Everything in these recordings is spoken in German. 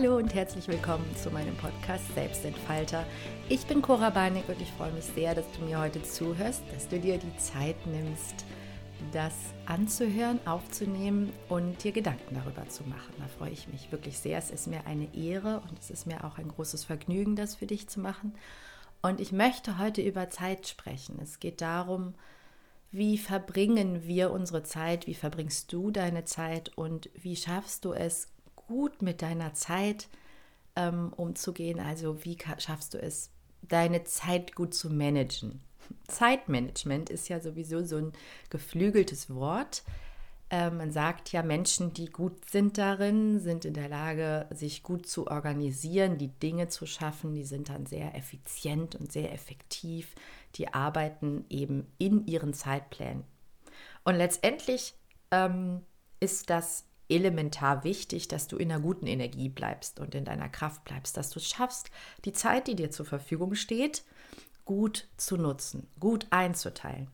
Hallo und herzlich willkommen zu meinem Podcast Selbstentfalter. Ich bin Cora Barnick und ich freue mich sehr, dass du mir heute zuhörst, dass du dir die Zeit nimmst, das anzuhören, aufzunehmen und dir Gedanken darüber zu machen. Da freue ich mich wirklich sehr. Es ist mir eine Ehre und es ist mir auch ein großes Vergnügen, das für dich zu machen. Und ich möchte heute über Zeit sprechen. Es geht darum, wie verbringen wir unsere Zeit, wie verbringst du deine Zeit und wie schaffst du es, gut mit deiner Zeit ähm, umzugehen? Also wie schaffst du es, deine Zeit gut zu managen? Zeitmanagement ist ja sowieso so ein geflügeltes Wort. Äh, man sagt ja, Menschen, die gut sind darin, sind in der Lage, sich gut zu organisieren, die Dinge zu schaffen. Die sind dann sehr effizient und sehr effektiv. Die arbeiten eben in ihren Zeitplänen. Und letztendlich ähm, ist das elementar wichtig, dass du in einer guten Energie bleibst und in deiner Kraft bleibst, dass du es schaffst, die Zeit, die dir zur Verfügung steht, gut zu nutzen, gut einzuteilen.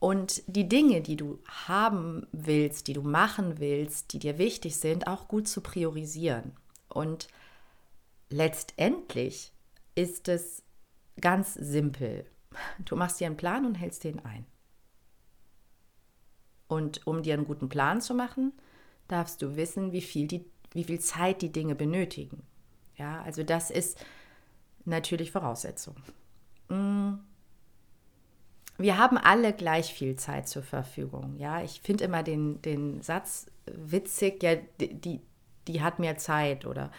Und die Dinge, die du haben willst, die du machen willst, die dir wichtig sind, auch gut zu priorisieren. Und letztendlich ist es ganz simpel. Du machst dir einen Plan und hältst den ein. Und um dir einen guten Plan zu machen, darfst du wissen, wie viel, die, wie viel Zeit die Dinge benötigen. Ja, also das ist natürlich Voraussetzung. Mm wir haben alle gleich viel Zeit zur Verfügung. Ja, ich finde immer den, den Satz witzig, ja, die, die hat mehr Zeit oder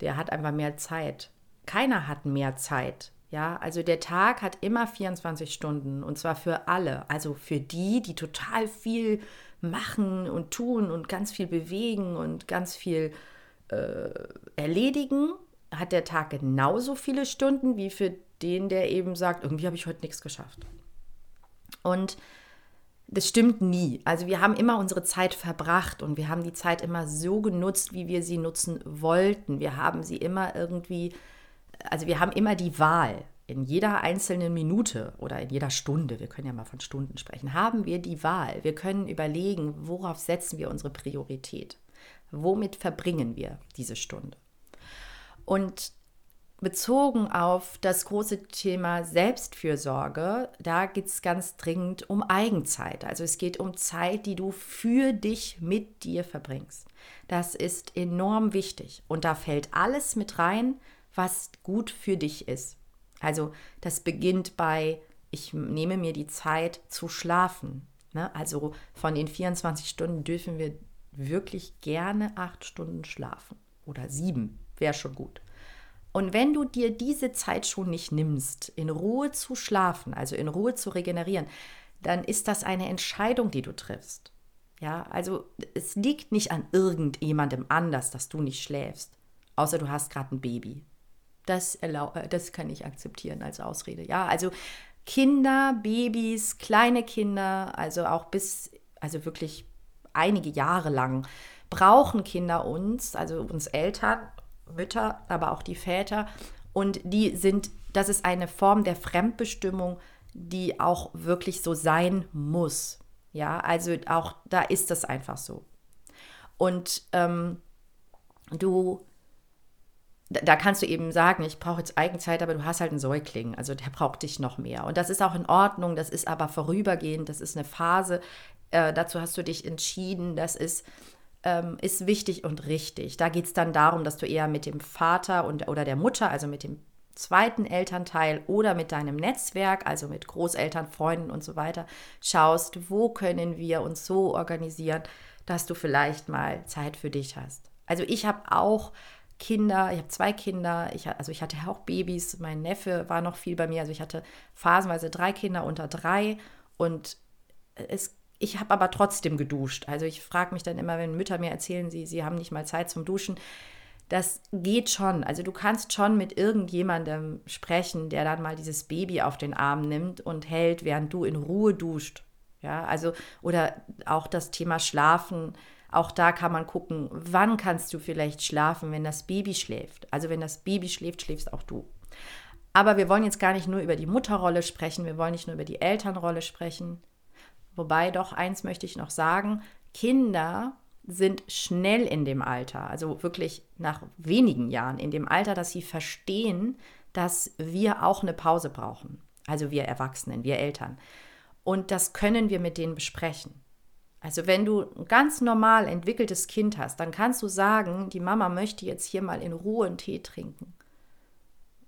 der hat einfach mehr Zeit. Keiner hat mehr Zeit. Ja, also der Tag hat immer 24 Stunden und zwar für alle. Also für die, die total viel machen und tun und ganz viel bewegen und ganz viel äh, erledigen, hat der Tag genauso viele Stunden wie für den, der eben sagt, irgendwie habe ich heute nichts geschafft. Und das stimmt nie. Also wir haben immer unsere Zeit verbracht und wir haben die Zeit immer so genutzt, wie wir sie nutzen wollten. Wir haben sie immer irgendwie, also wir haben immer die Wahl. In jeder einzelnen Minute oder in jeder Stunde, wir können ja mal von Stunden sprechen, haben wir die Wahl. Wir können überlegen, worauf setzen wir unsere Priorität. Womit verbringen wir diese Stunde? Und bezogen auf das große Thema Selbstfürsorge, da geht es ganz dringend um Eigenzeit. Also es geht um Zeit, die du für dich mit dir verbringst. Das ist enorm wichtig und da fällt alles mit rein, was gut für dich ist. Also das beginnt bei, ich nehme mir die Zeit zu schlafen. Ne? Also von den 24 Stunden dürfen wir wirklich gerne acht Stunden schlafen oder sieben, wäre schon gut. Und wenn du dir diese Zeit schon nicht nimmst, in Ruhe zu schlafen, also in Ruhe zu regenerieren, dann ist das eine Entscheidung, die du triffst. Ja, also es liegt nicht an irgendjemandem anders, dass du nicht schläfst, außer du hast gerade ein Baby. Das, äh, das kann ich akzeptieren als Ausrede. Ja, also Kinder, Babys, kleine Kinder, also auch bis, also wirklich einige Jahre lang brauchen Kinder uns, also uns Eltern, Mütter, aber auch die Väter. Und die sind, das ist eine Form der Fremdbestimmung, die auch wirklich so sein muss. Ja, also auch da ist das einfach so. Und ähm, du, da kannst du eben sagen, ich brauche jetzt Eigenzeit, aber du hast halt einen Säugling, also der braucht dich noch mehr. Und das ist auch in Ordnung, das ist aber vorübergehend, das ist eine Phase. Äh, dazu hast du dich entschieden, das ist ähm, ist wichtig und richtig. Da geht es dann darum, dass du eher mit dem Vater und, oder der Mutter, also mit dem zweiten Elternteil oder mit deinem Netzwerk, also mit Großeltern, Freunden und so weiter, schaust, wo können wir uns so organisieren, dass du vielleicht mal Zeit für dich hast. Also ich habe auch Kinder, ich habe zwei Kinder, ich, also ich hatte auch Babys, mein Neffe war noch viel bei mir, also ich hatte phasenweise drei Kinder unter drei und es ich habe aber trotzdem geduscht. Also ich frage mich dann immer, wenn Mütter mir erzählen, sie, sie haben nicht mal Zeit zum Duschen. Das geht schon. Also du kannst schon mit irgendjemandem sprechen, der dann mal dieses Baby auf den Arm nimmt und hält, während du in Ruhe duscht. Ja, also oder auch das Thema Schlafen. Auch da kann man gucken, wann kannst du vielleicht schlafen, wenn das Baby schläft. Also wenn das Baby schläft, schläfst auch du. Aber wir wollen jetzt gar nicht nur über die Mutterrolle sprechen, wir wollen nicht nur über die Elternrolle sprechen, Wobei doch eins möchte ich noch sagen, Kinder sind schnell in dem Alter, also wirklich nach wenigen Jahren in dem Alter, dass sie verstehen, dass wir auch eine Pause brauchen. Also wir Erwachsenen, wir Eltern. Und das können wir mit denen besprechen. Also wenn du ein ganz normal entwickeltes Kind hast, dann kannst du sagen, die Mama möchte jetzt hier mal in Ruhe einen Tee trinken.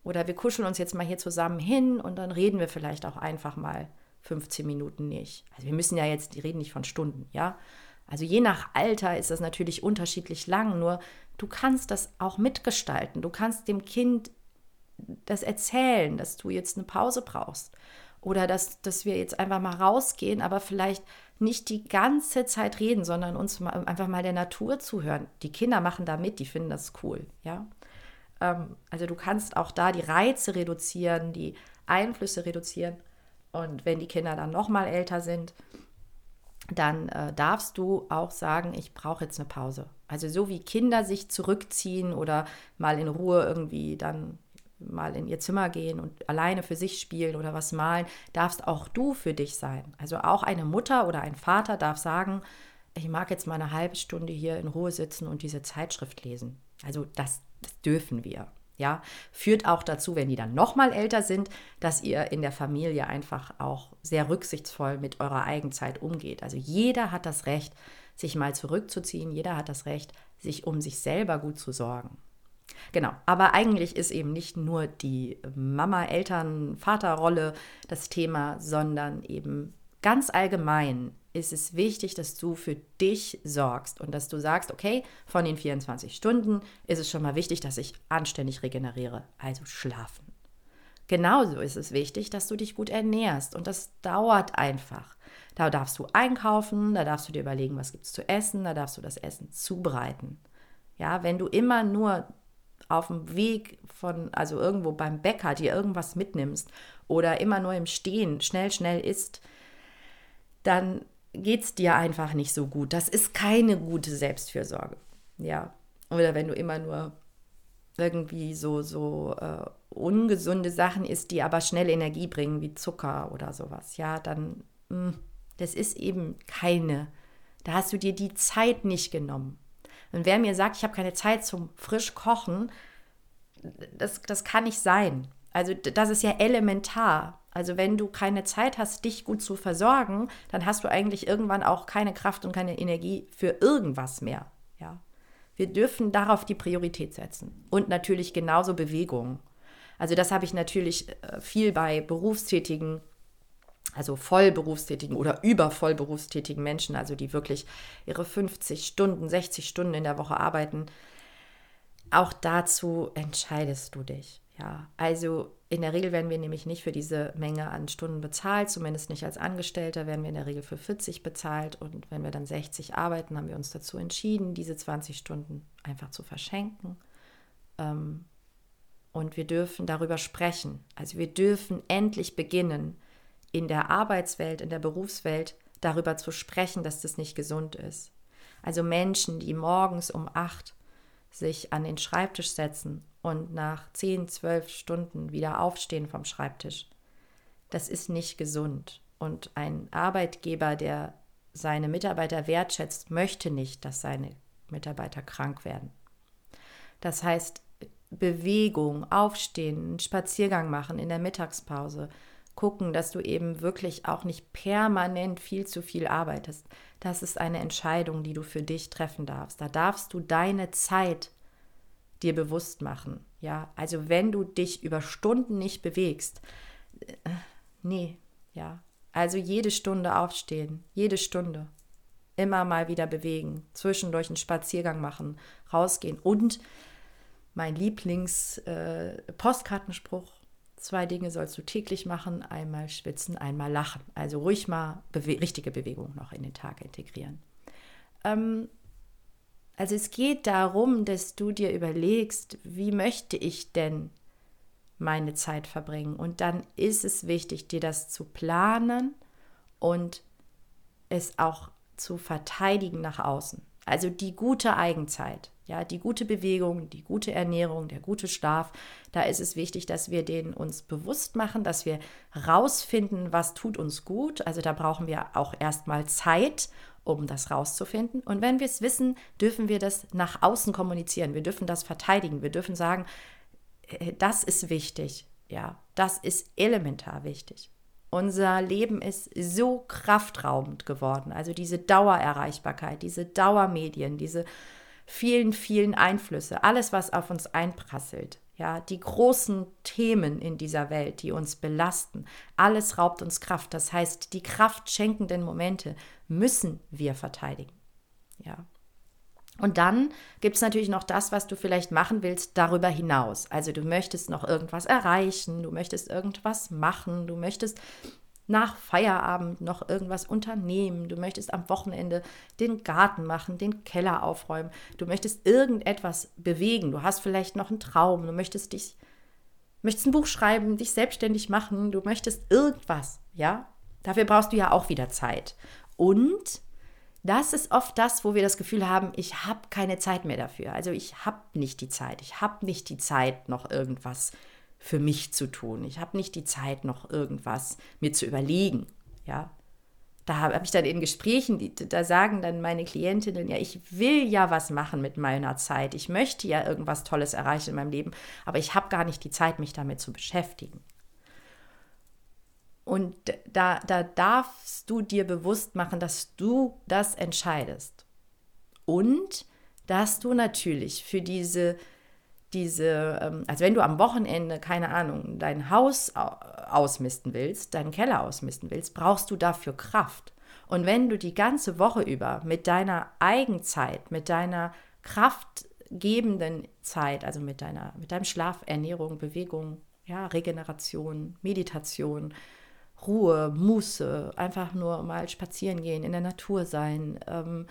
Oder wir kuscheln uns jetzt mal hier zusammen hin und dann reden wir vielleicht auch einfach mal 15 Minuten nicht. Also wir müssen ja jetzt, die reden nicht von Stunden, ja. Also je nach Alter ist das natürlich unterschiedlich lang, nur du kannst das auch mitgestalten. Du kannst dem Kind das erzählen, dass du jetzt eine Pause brauchst. Oder dass, dass wir jetzt einfach mal rausgehen, aber vielleicht nicht die ganze Zeit reden, sondern uns mal, einfach mal der Natur zuhören. Die Kinder machen da mit, die finden das cool, ja. Ähm, also du kannst auch da die Reize reduzieren, die Einflüsse reduzieren. Und wenn die Kinder dann noch mal älter sind, dann äh, darfst du auch sagen, ich brauche jetzt eine Pause. Also so wie Kinder sich zurückziehen oder mal in Ruhe irgendwie dann mal in ihr Zimmer gehen und alleine für sich spielen oder was malen, darfst auch du für dich sein. Also auch eine Mutter oder ein Vater darf sagen, ich mag jetzt mal eine halbe Stunde hier in Ruhe sitzen und diese Zeitschrift lesen. Also das, das dürfen wir. Ja, führt auch dazu, wenn die dann noch mal älter sind, dass ihr in der Familie einfach auch sehr rücksichtsvoll mit eurer Eigenzeit umgeht. Also jeder hat das Recht, sich mal zurückzuziehen. Jeder hat das Recht, sich um sich selber gut zu sorgen. Genau, aber eigentlich ist eben nicht nur die Mama, Eltern, Vaterrolle das Thema, sondern eben ganz allgemein ist es wichtig, dass du für dich sorgst und dass du sagst, okay, von den 24 Stunden ist es schon mal wichtig, dass ich anständig regeneriere, also schlafen. Genauso ist es wichtig, dass du dich gut ernährst und das dauert einfach. Da darfst du einkaufen, da darfst du dir überlegen, was gibt es zu essen, da darfst du das Essen zubereiten. Ja, wenn du immer nur auf dem Weg von, also irgendwo beim Bäcker dir irgendwas mitnimmst oder immer nur im Stehen schnell, schnell isst, dann geht es dir einfach nicht so gut. Das ist keine gute Selbstfürsorge. Ja. Oder wenn du immer nur irgendwie so, so äh, ungesunde Sachen isst, die aber schnell Energie bringen, wie Zucker oder sowas, ja, dann, mh, hm, das ist eben keine. Da hast du dir die Zeit nicht genommen. Und wer mir sagt, ich habe keine Zeit zum frisch kochen, das, das kann nicht sein. Also das ist ja elementar. Also wenn du keine Zeit hast, dich gut zu versorgen, dann hast du eigentlich irgendwann auch keine Kraft und keine Energie für irgendwas mehr. Ja. Wir dürfen darauf die Priorität setzen. Und natürlich genauso Bewegung. Also das habe ich natürlich äh, viel bei berufstätigen, also vollberufstätigen oder übervollberufstätigen Menschen, also die wirklich ihre 50 Stunden, 60 Stunden in der Woche arbeiten. Auch dazu entscheidest du dich. Ja, also in der Regel werden wir nämlich nicht für diese Menge an Stunden bezahlt, zumindest nicht als Angestellter, werden wir in der Regel für 40 bezahlt und wenn wir dann 60 arbeiten, haben wir uns dazu entschieden, diese 20 Stunden einfach zu verschenken. Ähm, und wir dürfen darüber sprechen. Also wir dürfen endlich beginnen, in der Arbeitswelt, in der Berufswelt darüber zu sprechen, dass das nicht gesund ist. Also Menschen, die morgens um acht sich an den Schreibtisch setzen und nach 10, 12 Stunden wieder aufstehen vom Schreibtisch. Das ist nicht gesund. Und ein Arbeitgeber, der seine Mitarbeiter wertschätzt, möchte nicht, dass seine Mitarbeiter krank werden. Das heißt, Bewegung, aufstehen, einen Spaziergang machen in der Mittagspause, gucken, dass du eben wirklich auch nicht permanent viel zu viel arbeitest. Das ist eine Entscheidung, die du für dich treffen darfst. Da darfst du deine Zeit dir bewusst machen. Ja, also wenn du dich über Stunden nicht bewegst, äh, nee, ja. Also jede Stunde aufstehen, jede Stunde. Immer mal wieder bewegen, zwischendurch einen Spaziergang machen, rausgehen und mein Lieblings-Postkartenspruch, äh, zwei Dinge sollst du täglich machen, einmal schwitzen, einmal lachen. Also ruhig mal bewe richtige Bewegung noch in den Tag integrieren. Ähm, also es geht darum, dass du dir überlegst, wie möchte ich denn meine Zeit verbringen? Und dann ist es wichtig, dir das zu planen und es auch zu verteidigen nach außen. Also die gute Eigenzeit, ja, die gute Bewegung, die gute Ernährung, der gute Schlaf, da ist es wichtig, dass wir den uns bewusst machen, dass wir rausfinden, was tut uns gut. Also da brauchen wir auch erstmal Zeit um das rauszufinden. Und wenn wir es wissen, dürfen wir das nach außen kommunizieren. Wir dürfen das verteidigen. Wir dürfen sagen, äh, das ist wichtig. Ja, das ist elementar wichtig. Unser Leben ist so kraftraubend geworden. Also diese Dauererreichbarkeit, diese Dauermedien, diese vielen, vielen Einflüsse, alles, was auf uns einprasselt. Ja, die großen Themen in dieser Welt, die uns belasten, alles raubt uns Kraft. Das heißt, die kraftschenkenden Momente müssen wir verteidigen. Ja. Und dann gibt es natürlich noch das, was du vielleicht machen willst darüber hinaus. Also du möchtest noch irgendwas erreichen, du möchtest irgendwas machen, du möchtest nach Feierabend noch irgendwas unternehmen, du möchtest am Wochenende den Garten machen, den Keller aufräumen, du möchtest irgendetwas bewegen, du hast vielleicht noch einen Traum, du möchtest dich, möchtest ein Buch schreiben, dich selbstständig machen, du möchtest irgendwas, ja? Dafür brauchst du ja auch wieder Zeit. Und das ist oft das, wo wir das Gefühl haben, ich habe keine Zeit mehr dafür. Also ich habe nicht die Zeit. Ich habe nicht die Zeit, noch irgendwas für mich zu tun. Ich habe nicht die Zeit, noch irgendwas mir zu überlegen. Ja, da habe hab ich dann in Gesprächen, die, da sagen dann meine Klientinnen, ja, ich will ja was machen mit meiner Zeit. Ich möchte ja irgendwas Tolles erreichen in meinem Leben, aber ich habe gar nicht die Zeit, mich damit zu beschäftigen. Und da, da darfst du dir bewusst machen, dass du das entscheidest. Und dass du natürlich für diese diese, ähm, also wenn du am Wochenende, keine Ahnung, dein Haus ausmisten willst, deinen Keller ausmisten willst, brauchst du dafür Kraft. Und wenn du die ganze Woche über mit deiner Eigenzeit, mit deiner kraftgebenden Zeit, also mit deiner, mit deinem Schlaf, Ernährung, Bewegung, ja, Regeneration, Meditation, Ruhe, Muße, einfach nur mal spazieren gehen, in der Natur sein, ähm,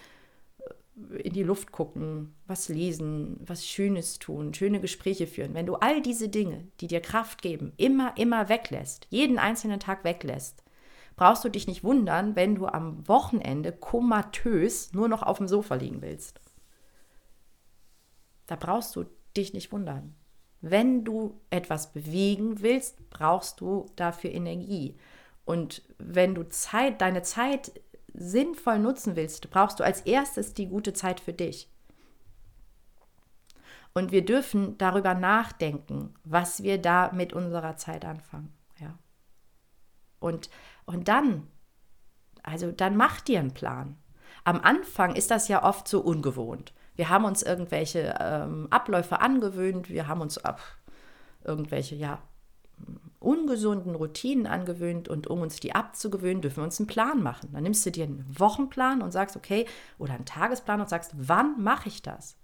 in die Luft gucken, was lesen, was Schönes tun, schöne Gespräche führen, wenn du all diese Dinge, die dir Kraft geben, immer, immer weglässt, jeden einzelnen Tag weglässt, brauchst du dich nicht wundern, wenn du am Wochenende komatös nur noch auf dem Sofa liegen willst. Da brauchst du dich nicht wundern. Wenn du etwas bewegen willst, brauchst du dafür Energie. Und wenn du Zeit, deine Zeit sinnvoll nutzen willst, brauchst du als erstes die gute Zeit für dich. Und wir dürfen darüber nachdenken, was wir da mit unserer Zeit anfangen. Ja. Und, und dann, also dann mach dir einen Plan. Am Anfang ist das ja oft so ungewohnt. Wir haben uns irgendwelche ähm, Abläufe angewöhnt, wir haben uns ab irgendwelche, ja, ungesunden Routinen angewöhnt und um uns die abzugewöhnen, dürfen wir uns einen Plan machen. Dann nimmst du dir einen Wochenplan und sagst, okay, oder einen Tagesplan und sagst, wann mache ich das?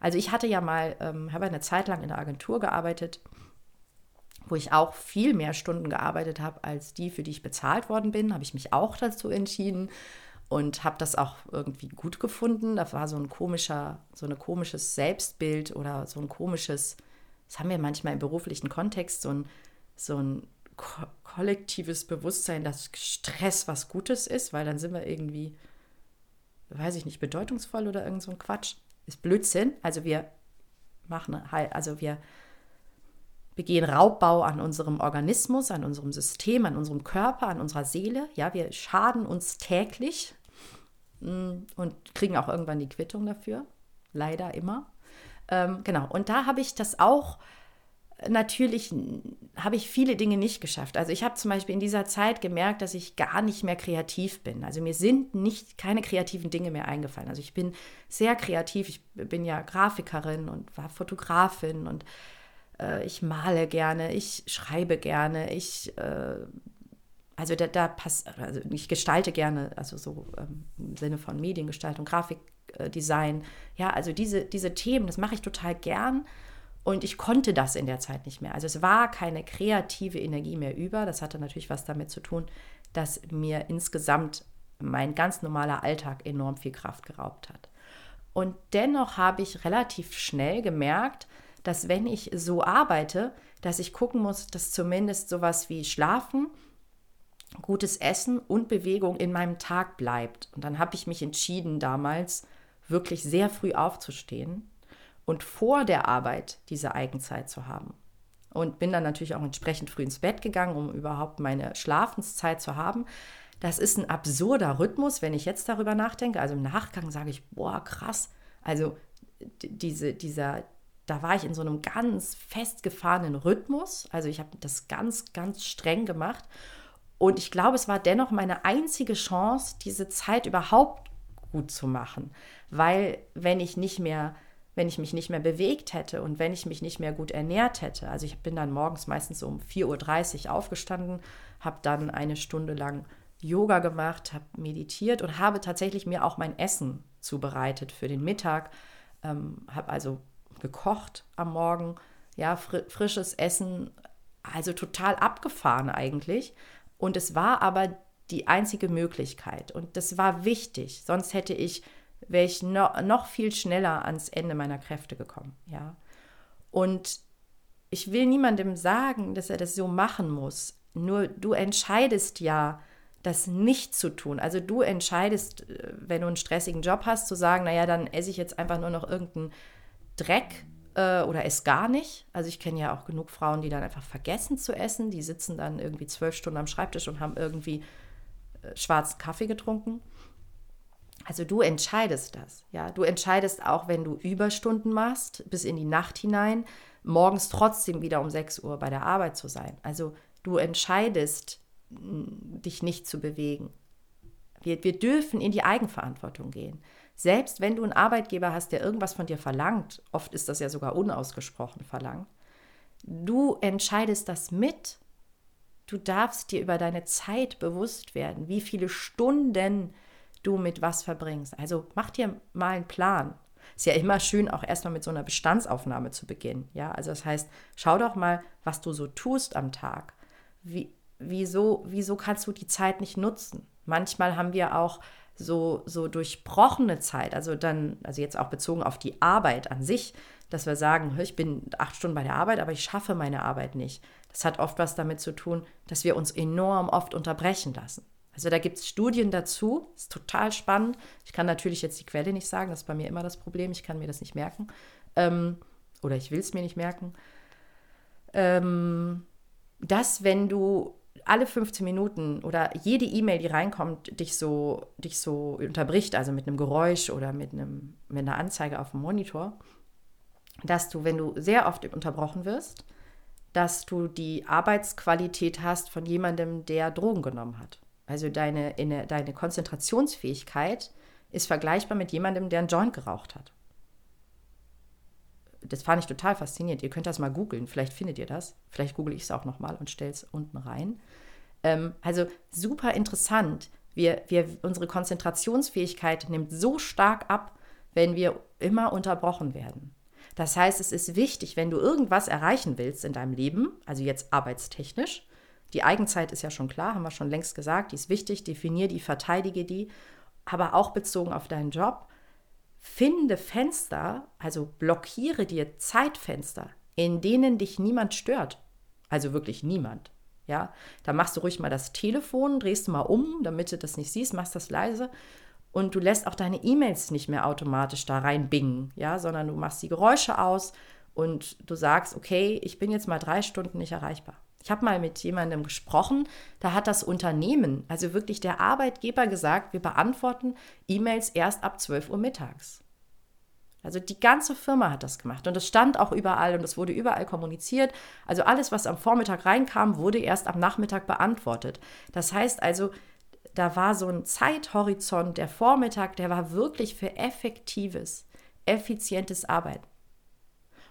Also ich hatte ja mal, ähm, habe eine Zeit lang in der Agentur gearbeitet, wo ich auch viel mehr Stunden gearbeitet habe als die, für die ich bezahlt worden bin, habe ich mich auch dazu entschieden und habe das auch irgendwie gut gefunden. Da war so ein komischer, so ein komisches Selbstbild oder so ein komisches, das haben wir manchmal im beruflichen Kontext, so ein so ein ko kollektives Bewusstsein, dass Stress was Gutes ist, weil dann sind wir irgendwie, weiß ich nicht, bedeutungsvoll oder irgend so ein Quatsch. Ist Blödsinn. Also wir machen halt, also wir begehen Raubbau an unserem Organismus, an unserem System, an unserem Körper, an unserer Seele. Ja, wir schaden uns täglich mm, und kriegen auch irgendwann die Quittung dafür. Leider immer. Ähm, genau. Und da habe ich das auch natürlich habe ich viele Dinge nicht geschafft. Also ich habe zum Beispiel in dieser Zeit gemerkt, dass ich gar nicht mehr kreativ bin. Also mir sind nicht keine kreativen Dinge mehr eingefallen. Also ich bin sehr kreativ. Ich bin ja Grafikerin und war Fotografin und äh, ich male gerne, ich schreibe gerne, ich äh, also da, da passt, also ich gestalte gerne, also so ähm, im Sinne von Mediengestaltung, Grafikdesign. ja, also diese, diese Themen, das mache ich total gern. Und ich konnte das in der Zeit nicht mehr. Also es war keine kreative Energie mehr über. Das hatte natürlich was damit zu tun, dass mir insgesamt mein ganz normaler Alltag enorm viel Kraft geraubt hat. Und dennoch habe ich relativ schnell gemerkt, dass wenn ich so arbeite, dass ich gucken muss, dass zumindest sowas wie Schlafen, gutes Essen und Bewegung in meinem Tag bleibt. Und dann habe ich mich entschieden, damals wirklich sehr früh aufzustehen und vor der Arbeit diese Eigenzeit zu haben. Und bin dann natürlich auch entsprechend früh ins Bett gegangen, um überhaupt meine Schlafenszeit zu haben. das ist ein absurder Rhythmus, wenn ich jetzt darüber nachdenke. Also im Nachgang sage ich, boah, krass. Also diese, dieser, da war ich in so einem ganz festgefahrenen Rhythmus. Also ich habe das ganz, ganz streng gemacht. Und ich glaube, es war dennoch meine einzige Chance, diese Zeit überhaupt gut zu machen. Weil wenn ich nicht mehr, wenn ich mich nicht mehr bewegt hätte und wenn ich mich nicht mehr gut ernährt hätte, also ich bin dann morgens meistens um 4.30 Uhr aufgestanden, habe dann eine Stunde lang Yoga gemacht, habe meditiert und habe tatsächlich mir auch mein Essen zubereitet für den Mittag. Ähm, habe also gekocht am Morgen, ja, fr frisches Essen, also total abgefahren eigentlich. Und es war aber die einzige Möglichkeit und das war wichtig, sonst hätte ich, wäre ich no, noch viel schneller ans Ende meiner Kräfte gekommen, ja. Und ich will niemandem sagen, dass er das so machen muss. Nur du entscheidest ja, das nicht zu tun. Also du entscheidest, äh, wenn du einen stressigen Job hast, zu sagen, naja, dann esse ich jetzt einfach nur noch irgendeinen Dreck äh, oder esse gar nicht. Also ich kenne ja auch genug Frauen, die dann einfach vergessen zu essen. Die sitzen dann irgendwie zwölf Stunden am Schreibtisch und haben irgendwie schwarzen Kaffee getrunken. Also du entscheidest das, ja. Du entscheidest auch, wenn du Überstunden machst, bis in die Nacht hinein, morgens trotzdem wieder um 6 Uhr bei der Arbeit zu sein. Also du entscheidest, dich nicht zu bewegen. Wir, wir dürfen in die Eigenverantwortung gehen. Selbst wenn du einen Arbeitgeber hast, der irgendwas von dir verlangt, oft ist das ja sogar unausgesprochen verlangt, du entscheidest das mit. Du darfst dir über deine Zeit bewusst werden, wie viele Stunden du mit was verbringst. Also mach dir mal einen Plan. Ist ja immer schön, auch erstmal mit so einer Bestandsaufnahme zu beginnen. Ja, also das heißt, schau doch mal, was du so tust am Tag. Wie, wieso, wieso kannst du die Zeit nicht nutzen? Manchmal haben wir auch so, so durchbrochene Zeit, also dann, also jetzt auch bezogen auf die Arbeit an sich, dass wir sagen, ich bin acht Stunden bei der Arbeit, aber ich schaffe meine Arbeit nicht. Das hat oft was damit zu tun, dass wir uns enorm oft unterbrechen lassen. Also da gibt es Studien dazu, ist total spannend. Ich kann natürlich jetzt die Quelle nicht sagen, das ist bei mir immer das Problem, ich kann mir das nicht merken. Ähm, oder ich will es mir nicht merken. Ähm, dass wenn du alle 15 Minuten oder jede E-Mail, die reinkommt, dich so, dich so unterbricht, also mit einem Geräusch oder mit, einem, mit einer Anzeige auf dem Monitor, dass du, wenn du sehr oft unterbrochen wirst, dass du die Arbeitsqualität hast von jemandem, der Drogen genommen hat. Also deine, deine Konzentrationsfähigkeit ist vergleichbar mit jemandem, der einen Joint geraucht hat. Das fand ich total faszinierend. Ihr könnt das mal googeln, vielleicht findet ihr das. Vielleicht google ich es auch nochmal und stelle es unten rein. Ähm, also super interessant. Wir, wir, unsere Konzentrationsfähigkeit nimmt so stark ab, wenn wir immer unterbrochen werden. Das heißt, es ist wichtig, wenn du irgendwas erreichen willst in deinem Leben, also jetzt arbeitstechnisch, die Eigenzeit ist ja schon klar, haben wir schon längst gesagt, die ist wichtig, definier die, verteidige die, aber auch bezogen auf deinen Job, finde Fenster, also blockiere dir Zeitfenster, in denen dich niemand stört. Also wirklich niemand. Ja, da machst du ruhig mal das Telefon, drehst du mal um, damit du das nicht siehst, machst das leise und du lässt auch deine E-Mails nicht mehr automatisch da reinbingen, ja, sondern du machst die Geräusche aus und du sagst, okay, ich bin jetzt mal drei Stunden nicht erreichbar. Ich habe mal mit jemandem gesprochen, da hat das Unternehmen, also wirklich der Arbeitgeber gesagt, wir beantworten E-Mails erst ab 12 Uhr mittags. Also die ganze Firma hat das gemacht und es stand auch überall und es wurde überall kommuniziert. Also alles, was am Vormittag reinkam, wurde erst am Nachmittag beantwortet. Das heißt also, da war so ein Zeithorizont, der Vormittag, der war wirklich für effektives, effizientes Arbeiten.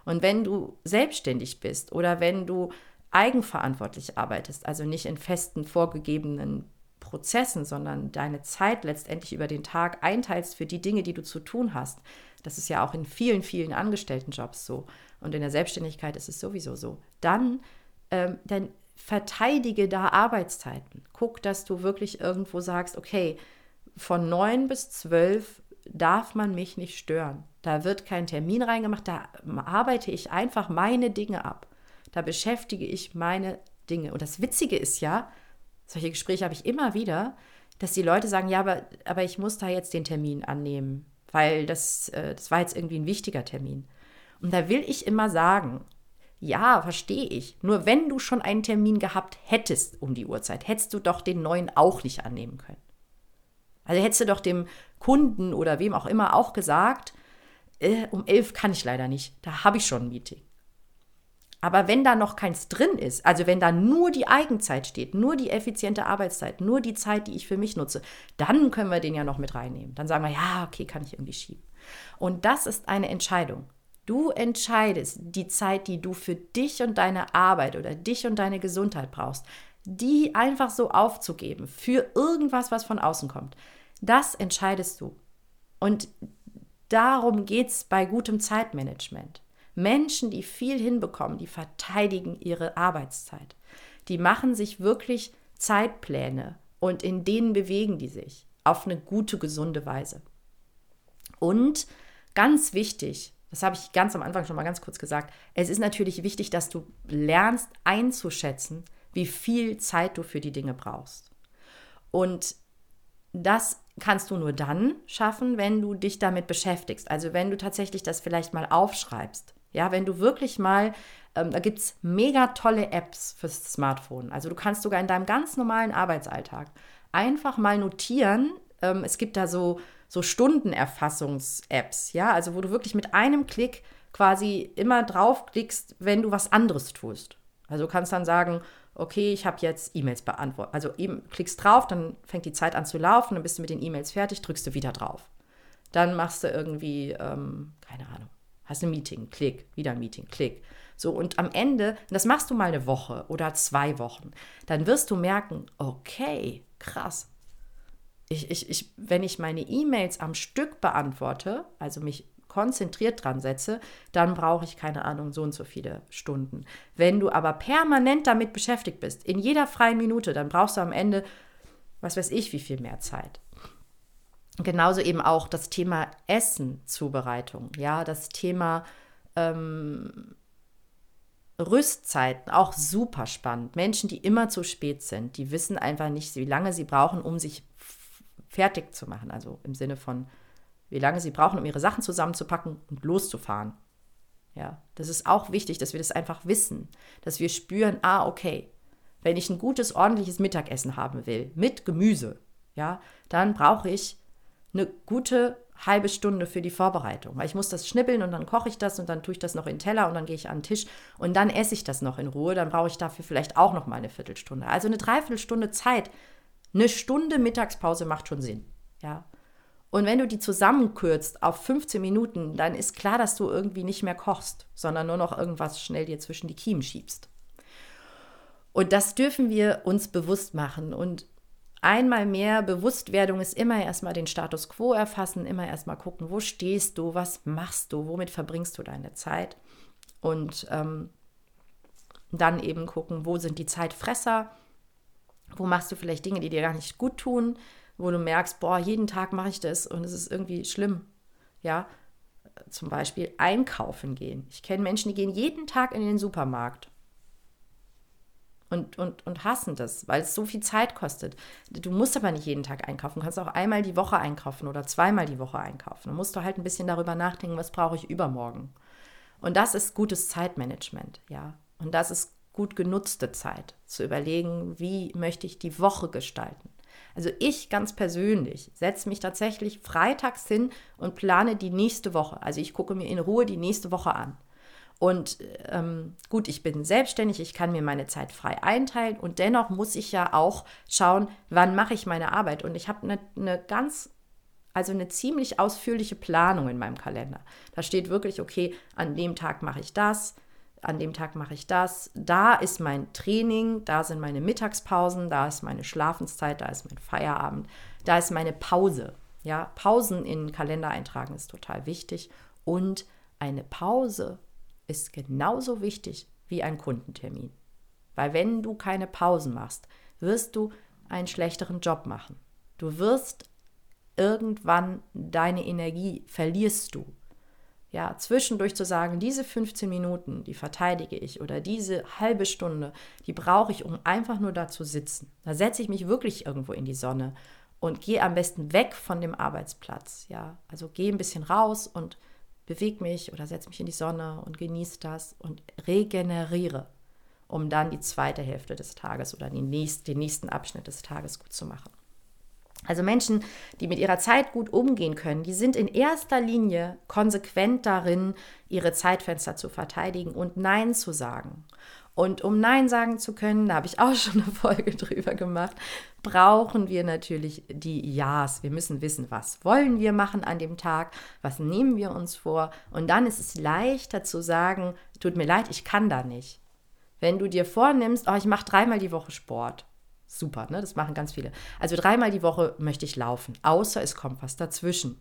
Und wenn du selbstständig bist oder wenn du eigenverantwortlich arbeitest, also nicht in festen vorgegebenen Prozessen, sondern deine Zeit letztendlich über den Tag einteilst für die Dinge, die du zu tun hast, das ist ja auch in vielen, vielen Angestelltenjobs so. Und in der Selbstständigkeit ist es sowieso so. Dann, ähm, dann verteidige da Arbeitszeiten. Guck, dass du wirklich irgendwo sagst, okay, von neun bis zwölf darf man mich nicht stören. Da wird kein Termin reingemacht, da arbeite ich einfach meine Dinge ab. Da beschäftige ich meine Dinge. Und das Witzige ist ja, solche Gespräche habe ich immer wieder, dass die Leute sagen, ja, aber, aber ich muss da jetzt den Termin annehmen weil das, äh, das war jetzt irgendwie ein wichtiger Termin. Und da will ich immer sagen, Ja, verstehe ich. Nur wenn du schon einen Termin gehabt hättest um die Uhrzeit, hättest du doch den neuen auch nicht annehmen können. Also hättest du doch dem Kunden oder wem auch immer auch gesagt, äh, um elf kann ich leider nicht, da habe ich schon ein Meeting. Aber wenn da noch keins drin ist, also wenn da nur die Eigenzeit steht, nur die effiziente Arbeitszeit, nur die Zeit, die ich für mich nutze, dann können wir den ja noch mit reinnehmen. Dann sagen wir, ja, okay, kann ich irgendwie schieben. Und das ist eine Entscheidung. Du entscheidest die Zeit, die du für dich und deine Arbeit oder dich und deine Gesundheit brauchst, die einfach so aufzugeben für irgendwas, was von außen kommt. Das entscheidest du. Und darum geht es bei gutem Zeitmanagement. Menschen, die viel hinbekommen, die verteidigen ihre Arbeitszeit. Die machen sich wirklich Zeitpläne und in denen bewegen die sich auf eine gute, gesunde Weise. Und ganz wichtig, das habe ich ganz am Anfang schon mal ganz kurz gesagt. Es ist natürlich wichtig, dass du lernst einzuschätzen, wie viel Zeit du für die Dinge brauchst. Und das kannst du nur dann schaffen, wenn du dich damit beschäftigst. Also wenn du tatsächlich das vielleicht mal aufschreibst. Ja, wenn du wirklich mal, ähm, da gibt es mega tolle Apps fürs Smartphone. Also du kannst sogar in deinem ganz normalen Arbeitsalltag einfach mal notieren. Ähm, es gibt da so so Stundenerfassungs-Apps, ja, also wo du wirklich mit einem Klick quasi immer draufklickst, wenn du was anderes tust. Also du kannst dann sagen, okay, ich habe jetzt E-Mails beantwortet. Also eben klickst drauf, dann fängt die Zeit an zu laufen, dann bist du mit den E-Mails fertig, drückst du wieder drauf. Dann machst du irgendwie, ähm, keine Ahnung, hast ein Meeting, klick, wieder ein Meeting, klick. So, und am Ende, das machst du mal eine Woche oder zwei Wochen, dann wirst du merken, okay, krass, ich, ich, ich, wenn ich meine E-Mails am Stück beantworte, also mich konzentriert dran setze, dann brauche ich keine Ahnung, so und so viele Stunden. Wenn du aber permanent damit beschäftigt bist, in jeder freien Minute, dann brauchst du am Ende, was weiß ich, wie viel mehr Zeit. Genauso eben auch das Thema Essen, Zubereitung, ja, das Thema ähm, Rüstzeiten, auch super spannend. Menschen, die immer zu spät sind, die wissen einfach nicht, wie lange sie brauchen, um sich fertig zu machen. Also im Sinne von, wie lange sie brauchen, um ihre Sachen zusammenzupacken und loszufahren. Ja, das ist auch wichtig, dass wir das einfach wissen, dass wir spüren, ah, okay, wenn ich ein gutes, ordentliches Mittagessen haben will, mit Gemüse, ja, dann brauche ich eine gute halbe Stunde für die Vorbereitung. Weil ich muss das schnippeln und dann koche ich das und dann tue ich das noch in den Teller und dann gehe ich an den Tisch und dann esse ich das noch in Ruhe. Dann brauche ich dafür vielleicht auch noch mal eine Viertelstunde. Also eine Dreiviertelstunde Zeit eine Stunde Mittagspause macht schon Sinn. Ja. Und wenn du die zusammenkürzt auf 15 Minuten, dann ist klar, dass du irgendwie nicht mehr kochst, sondern nur noch irgendwas schnell dir zwischen die Kiemen schiebst. Und das dürfen wir uns bewusst machen. Und einmal mehr Bewusstwerdung ist immer erstmal den Status quo erfassen, immer erstmal gucken, wo stehst du, was machst du, womit verbringst du deine Zeit. Und ähm, dann eben gucken, wo sind die Zeitfresser wo machst du vielleicht Dinge, die dir gar nicht gut tun, wo du merkst, boah, jeden Tag mache ich das und es ist irgendwie schlimm. Ja, zum Beispiel einkaufen gehen. Ich kenne Menschen, die gehen jeden Tag in den Supermarkt und, und, und hassen das, weil es so viel Zeit kostet. Du musst aber nicht jeden Tag einkaufen. Du kannst auch einmal die Woche einkaufen oder zweimal die Woche einkaufen. Da musst du halt ein bisschen darüber nachdenken, was brauche ich übermorgen. Und das ist gutes Zeitmanagement, ja. Und das ist gut genutzte Zeit, zu überlegen, wie möchte ich die Woche gestalten. Also ich ganz persönlich setze mich tatsächlich freitags hin und plane die nächste Woche. Also ich gucke mir in Ruhe die nächste Woche an. Und ähm, gut, ich bin selbstständig, ich kann mir meine Zeit frei einteilen und dennoch muss ich ja auch schauen, wann mache ich meine Arbeit. Und ich habe eine ne ganz, also eine ziemlich ausführliche Planung in meinem Kalender. Da steht wirklich, okay, an dem Tag mache ich das, an dem Tag mache ich das, da ist mein Training, da sind meine Mittagspausen, da ist meine Schlafenszeit, da ist mein Feierabend, da ist meine Pause. Ja, Pausen in den Kalender eintragen ist total wichtig und eine Pause ist genauso wichtig wie ein Kundentermin. Weil wenn du keine Pausen machst, wirst du einen schlechteren Job machen. Du wirst irgendwann deine Energie verlierst du ja, zwischendurch zu sagen, diese 15 Minuten, die verteidige ich oder diese halbe Stunde, die brauche ich, um einfach nur da zu sitzen. Da setze ich mich wirklich irgendwo in die Sonne und gehe am besten weg von dem Arbeitsplatz, ja. Also gehe ein bisschen raus und bewege mich oder setze mich in die Sonne und genieße das und regeneriere, um dann die zweite Hälfte des Tages oder den nächsten, den nächsten Abschnitt des Tages gut zu machen. Also Menschen, die mit ihrer Zeit gut umgehen können, die sind in erster Linie konsequent darin, ihre Zeitfenster zu verteidigen und Nein zu sagen. Und um Nein sagen zu können, da habe ich auch schon eine Folge drüber gemacht, brauchen wir natürlich die Ja's. Wir müssen wissen, was wollen wir machen an dem Tag, was nehmen wir uns vor. Und dann ist es leichter zu sagen, tut mir leid, ich kann da nicht. Wenn du dir vornimmst, oh, ich mache dreimal die Woche Sport. Super, ne? Das machen ganz viele. Also dreimal die Woche möchte ich laufen, außer es kommt was dazwischen.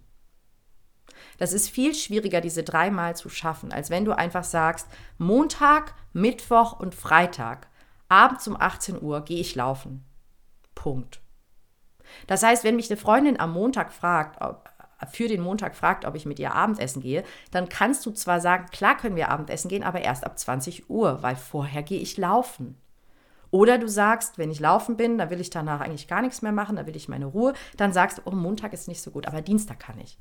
Das ist viel schwieriger, diese dreimal zu schaffen, als wenn du einfach sagst, Montag, Mittwoch und Freitag, abends um 18 Uhr gehe ich laufen. Punkt. Das heißt, wenn mich eine Freundin am Montag fragt, ob, für den Montag fragt, ob ich mit ihr Abendessen gehe, dann kannst du zwar sagen, klar können wir Abendessen gehen, aber erst ab 20 Uhr, weil vorher gehe ich laufen. Oder du sagst, wenn ich laufen bin, dann will ich danach eigentlich gar nichts mehr machen, da will ich meine Ruhe. Dann sagst du, oh, Montag ist nicht so gut, aber Dienstag kann ich.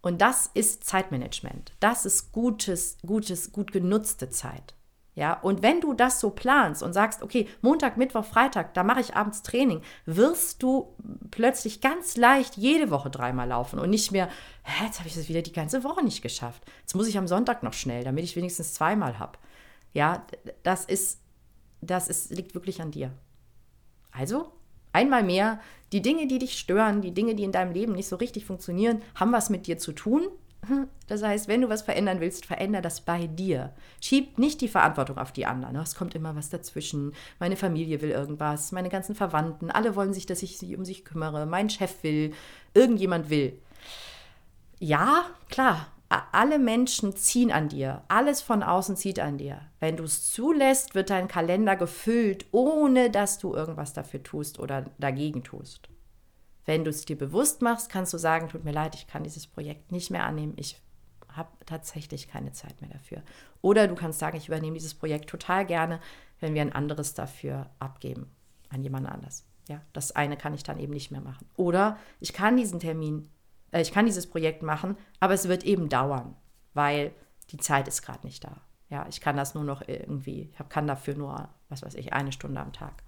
Und das ist Zeitmanagement. Das ist gutes, gutes, gut genutzte Zeit. Ja, und wenn du das so planst und sagst, okay, Montag, Mittwoch, Freitag, da mache ich abends Training, wirst du plötzlich ganz leicht jede Woche dreimal laufen und nicht mehr, hä, jetzt habe ich das wieder die ganze Woche nicht geschafft. Jetzt muss ich am Sonntag noch schnell, damit ich wenigstens zweimal habe. Ja, das ist, das ist, liegt wirklich an dir. Also, einmal mehr die Dinge, die dich stören, die Dinge, die in deinem Leben nicht so richtig funktionieren, haben was mit dir zu tun. Das heißt, wenn du was verändern willst, veränder das bei dir. Schieb nicht die Verantwortung auf die anderen. Es kommt immer was dazwischen. Meine Familie will irgendwas, meine ganzen Verwandten, alle wollen sich, dass ich sie um sich kümmere. Mein Chef will, irgendjemand will. Ja, klar, alle Menschen ziehen an dir. Alles von außen zieht an dir. Wenn du es zulässt, wird dein Kalender gefüllt, ohne dass du irgendwas dafür tust oder dagegen tust. Wenn du es dir bewusst machst, kannst du sagen, tut mir leid, ich kann dieses Projekt nicht mehr annehmen. Ich habe tatsächlich keine Zeit mehr dafür. Oder du kannst sagen, ich übernehme dieses Projekt total gerne, wenn wir ein anderes dafür abgeben an jemand anders. Ja, das eine kann ich dann eben nicht mehr machen. Oder ich kann diesen Termin äh, ich kann dieses Projekt machen, aber es wird eben dauern, weil die Zeit ist gerade nicht da. Ja, ich kann das nur noch irgendwie, ich kann dafür nur, was weiß ich, eine Stunde am Tag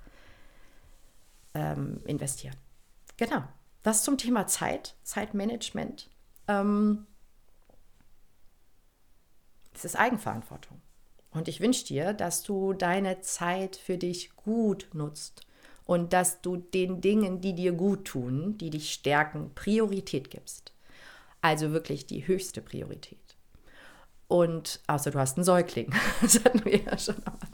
ähm, investieren. Genau, das zum Thema Zeit, Zeitmanagement. Ähm, es ist Eigenverantwortung. Und ich wünsche dir, dass du deine Zeit für dich gut nutzt und dass du den Dingen, die dir gut tun, die dich stärken, Priorität gibst. Also wirklich die höchste Priorität. Und außer du hast einen Säugling. Das hatten wir ja schon am Anfang.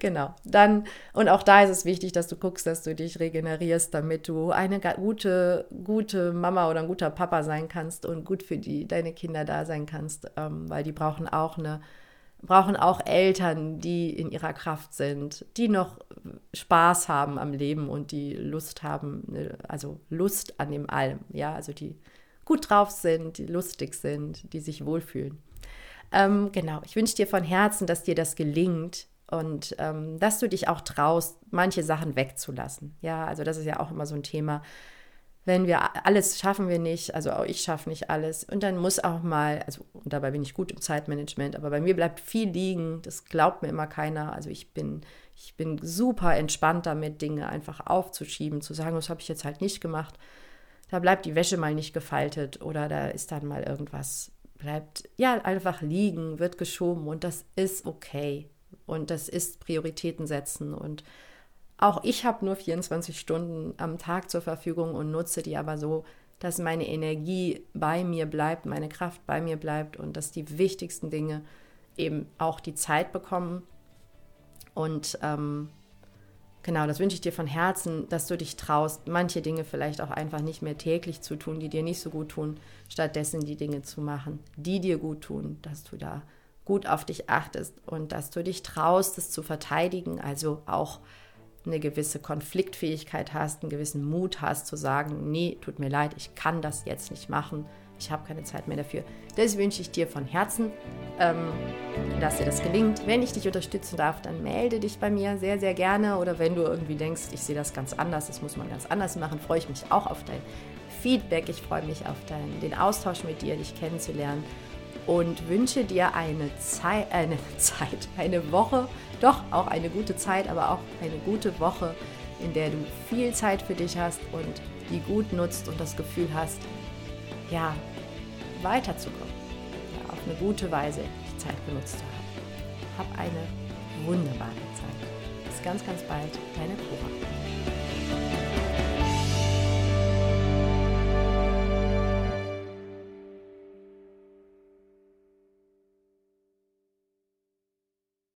Genau. Dann, und auch da ist es wichtig, dass du guckst, dass du dich regenerierst, damit du eine gute, gute Mama oder ein guter Papa sein kannst und gut für die, deine Kinder da sein kannst, ähm, weil die brauchen auch eine brauchen auch Eltern, die in ihrer Kraft sind, die noch Spaß haben am Leben und die Lust haben, ne, also Lust an dem Allem, ja, also die gut drauf sind, die lustig sind, die sich wohlfühlen. Ähm, genau, ich wünsche dir von Herzen, dass dir das gelingt und ähm, dass du dich auch traust, manche Sachen wegzulassen. Ja, also das ist ja auch immer so ein Thema wenn wir alles schaffen wir nicht, also auch ich schaffe nicht alles. Und dann muss auch mal, also und dabei bin ich gut im Zeitmanagement, aber bei mir bleibt viel liegen. Das glaubt mir immer keiner. Also ich bin, ich bin super entspannt damit, Dinge einfach aufzuschieben, zu sagen, das habe ich jetzt halt nicht gemacht. Da bleibt die Wäsche mal nicht gefaltet oder da ist dann mal irgendwas, bleibt ja einfach liegen, wird geschoben und das ist okay. Und das ist Prioritäten setzen und auch ich habe nur 24 Stunden am Tag zur Verfügung und nutze die aber so, dass meine Energie bei mir bleibt, meine Kraft bei mir bleibt und dass die wichtigsten Dinge eben auch die Zeit bekommen. Und ähm, genau, das wünsche ich dir von Herzen, dass du dich traust, manche Dinge vielleicht auch einfach nicht mehr täglich zu tun, die dir nicht so gut tun, stattdessen die Dinge zu machen, die dir gut tun, dass du da gut auf dich achtest und dass du dich traust, es zu verteidigen, also auch eine gewisse Konfliktfähigkeit hast, einen gewissen Mut hast zu sagen, nee, tut mir leid, ich kann das jetzt nicht machen, ich habe keine Zeit mehr dafür. Das wünsche ich dir von Herzen, ähm, dass dir das gelingt. Wenn ich dich unterstützen darf, dann melde dich bei mir sehr, sehr gerne. Oder wenn du irgendwie denkst, ich sehe das ganz anders, das muss man ganz anders machen, freue ich mich auch auf dein Feedback. Ich freue mich auf dein, den Austausch mit dir, dich kennenzulernen. Und wünsche dir eine Zeit, eine Zeit, eine Woche, doch auch eine gute Zeit, aber auch eine gute Woche, in der du viel Zeit für dich hast und die gut nutzt und das Gefühl hast, ja, weiterzukommen, ja, auf eine gute Weise die Zeit benutzt zu haben. Hab eine wunderbare Zeit. Bis ganz, ganz bald, deine Cora.